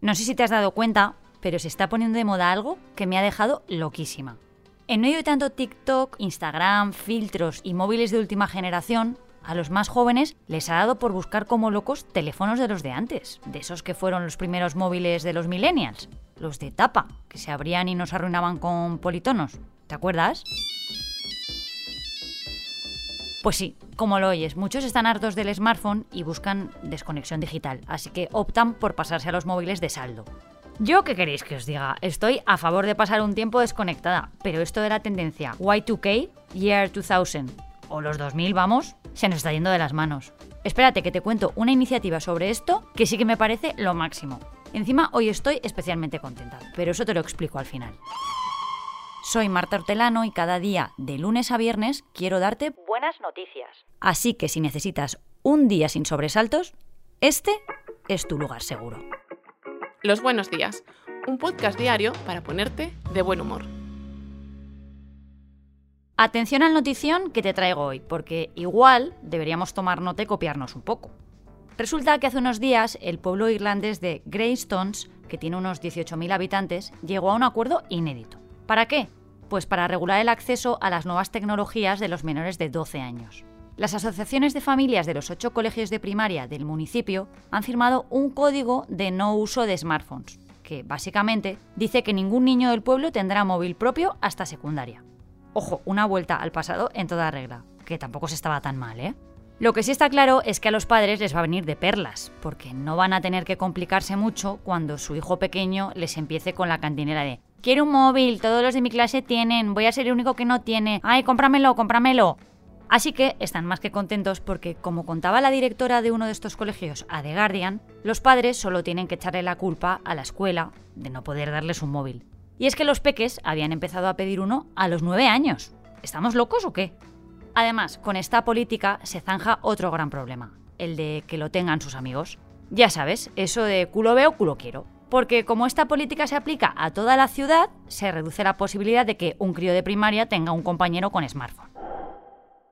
No sé si te has dado cuenta, pero se está poniendo de moda algo que me ha dejado loquísima. En medio de tanto TikTok, Instagram, filtros y móviles de última generación, a los más jóvenes les ha dado por buscar como locos teléfonos de los de antes, de esos que fueron los primeros móviles de los millennials, los de tapa, que se abrían y nos arruinaban con politonos. ¿Te acuerdas? Pues sí, como lo oyes, muchos están hartos del smartphone y buscan desconexión digital, así que optan por pasarse a los móviles de saldo. Yo, ¿qué queréis que os diga? Estoy a favor de pasar un tiempo desconectada, pero esto de la tendencia Y2K, Year 2000, o los 2000, vamos, se nos está yendo de las manos. Espérate que te cuento una iniciativa sobre esto que sí que me parece lo máximo. Encima hoy estoy especialmente contenta, pero eso te lo explico al final. Soy Marta Hortelano y cada día, de lunes a viernes, quiero darte buenas noticias. Así que si necesitas un día sin sobresaltos, este es tu lugar seguro. Los buenos días, un podcast diario para ponerte de buen humor. Atención al notición que te traigo hoy, porque igual deberíamos tomar nota y copiarnos un poco. Resulta que hace unos días el pueblo irlandés de Greystones, que tiene unos 18.000 habitantes, llegó a un acuerdo inédito. ¿Para qué? Pues para regular el acceso a las nuevas tecnologías de los menores de 12 años. Las asociaciones de familias de los ocho colegios de primaria del municipio han firmado un código de no uso de smartphones, que básicamente dice que ningún niño del pueblo tendrá móvil propio hasta secundaria. Ojo, una vuelta al pasado en toda regla, que tampoco se estaba tan mal, ¿eh? Lo que sí está claro es que a los padres les va a venir de perlas, porque no van a tener que complicarse mucho cuando su hijo pequeño les empiece con la cantinera de Quiero un móvil, todos los de mi clase tienen, voy a ser el único que no tiene, ay, cómpramelo, cómpramelo. Así que están más que contentos porque, como contaba la directora de uno de estos colegios a The Guardian, los padres solo tienen que echarle la culpa a la escuela de no poder darles un móvil. Y es que los peques habían empezado a pedir uno a los nueve años. ¿Estamos locos o qué? Además, con esta política se zanja otro gran problema, el de que lo tengan sus amigos. Ya sabes, eso de culo veo, culo quiero. Porque como esta política se aplica a toda la ciudad, se reduce la posibilidad de que un crío de primaria tenga un compañero con smartphone.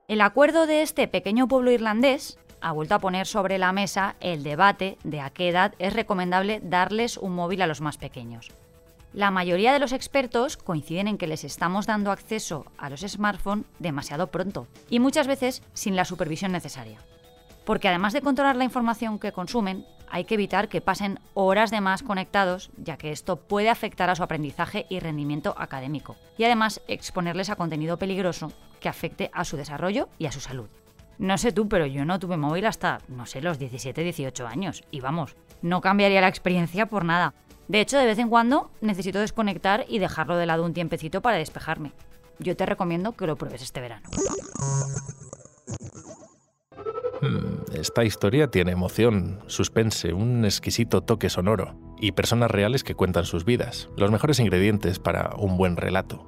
El acuerdo de este pequeño pueblo irlandés ha vuelto a poner sobre la mesa el debate de a qué edad es recomendable darles un móvil a los más pequeños. La mayoría de los expertos coinciden en que les estamos dando acceso a los smartphones demasiado pronto y muchas veces sin la supervisión necesaria. Porque además de controlar la información que consumen, hay que evitar que pasen horas de más conectados, ya que esto puede afectar a su aprendizaje y rendimiento académico, y además exponerles a contenido peligroso que afecte a su desarrollo y a su salud. No sé tú, pero yo no tuve móvil hasta, no sé, los 17-18 años, y vamos, no cambiaría la experiencia por nada. De hecho, de vez en cuando necesito desconectar y dejarlo de lado un tiempecito para despejarme. Yo te recomiendo que lo pruebes este verano. Hmm, esta historia tiene emoción, suspense, un exquisito toque sonoro y personas reales que cuentan sus vidas, los mejores ingredientes para un buen relato.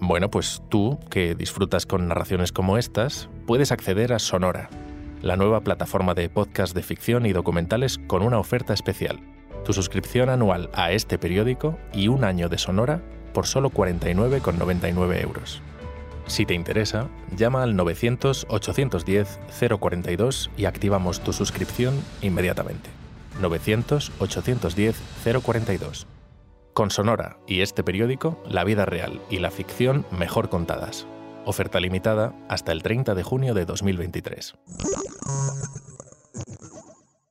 Bueno, pues tú, que disfrutas con narraciones como estas, puedes acceder a Sonora, la nueva plataforma de podcast de ficción y documentales con una oferta especial tu suscripción anual a este periódico y un año de Sonora por solo 49,99 euros. Si te interesa, llama al 900-810-042 y activamos tu suscripción inmediatamente. 900-810-042. Con Sonora y este periódico, la vida real y la ficción mejor contadas. Oferta limitada hasta el 30 de junio de 2023.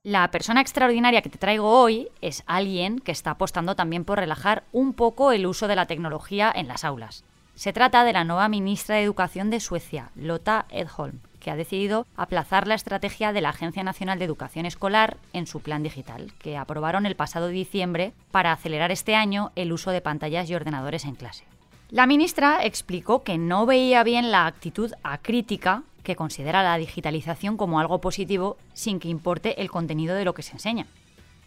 La persona extraordinaria que te traigo hoy es alguien que está apostando también por relajar un poco el uso de la tecnología en las aulas. Se trata de la nueva ministra de Educación de Suecia, Lotta Edholm, que ha decidido aplazar la estrategia de la Agencia Nacional de Educación Escolar en su plan digital, que aprobaron el pasado diciembre para acelerar este año el uso de pantallas y ordenadores en clase. La ministra explicó que no veía bien la actitud acrítica que considera la digitalización como algo positivo sin que importe el contenido de lo que se enseña.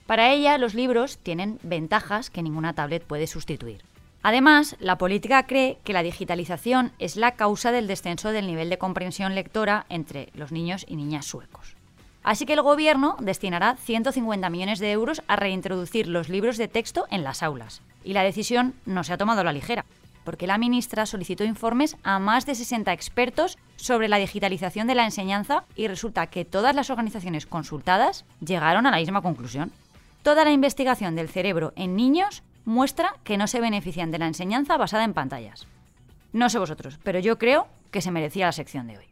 Para ella, los libros tienen ventajas que ninguna tablet puede sustituir. Además, la política cree que la digitalización es la causa del descenso del nivel de comprensión lectora entre los niños y niñas suecos. Así que el gobierno destinará 150 millones de euros a reintroducir los libros de texto en las aulas. Y la decisión no se ha tomado a la ligera, porque la ministra solicitó informes a más de 60 expertos sobre la digitalización de la enseñanza y resulta que todas las organizaciones consultadas llegaron a la misma conclusión. Toda la investigación del cerebro en niños muestra que no se benefician de la enseñanza basada en pantallas. No sé vosotros, pero yo creo que se merecía la sección de hoy.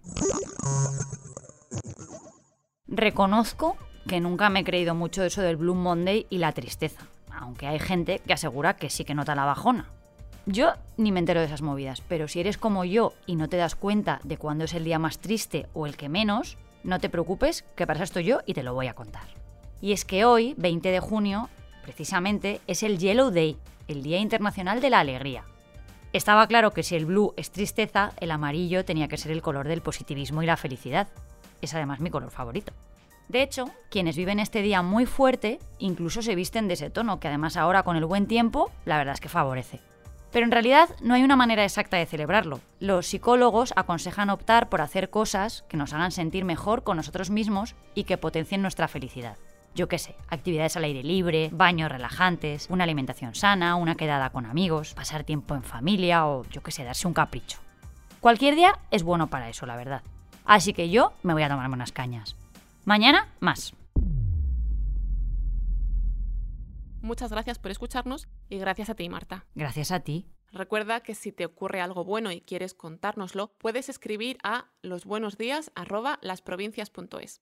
Reconozco que nunca me he creído mucho eso del Blue Monday y la tristeza, aunque hay gente que asegura que sí que nota la bajona. Yo ni me entero de esas movidas, pero si eres como yo y no te das cuenta de cuándo es el día más triste o el que menos, no te preocupes, que para eso estoy yo y te lo voy a contar. Y es que hoy, 20 de junio, precisamente, es el Yellow Day, el Día Internacional de la Alegría. Estaba claro que si el blue es tristeza, el amarillo tenía que ser el color del positivismo y la felicidad. Es además mi color favorito. De hecho, quienes viven este día muy fuerte incluso se visten de ese tono, que además ahora con el buen tiempo, la verdad es que favorece. Pero en realidad no hay una manera exacta de celebrarlo. Los psicólogos aconsejan optar por hacer cosas que nos hagan sentir mejor con nosotros mismos y que potencien nuestra felicidad. Yo qué sé, actividades al aire libre, baños relajantes, una alimentación sana, una quedada con amigos, pasar tiempo en familia o yo qué sé, darse un capricho. Cualquier día es bueno para eso, la verdad. Así que yo me voy a tomarme unas cañas. Mañana, más. Muchas gracias por escucharnos y gracias a ti, Marta. Gracias a ti. Recuerda que si te ocurre algo bueno y quieres contárnoslo, puedes escribir a losbuenosdías@lasprovincias.es.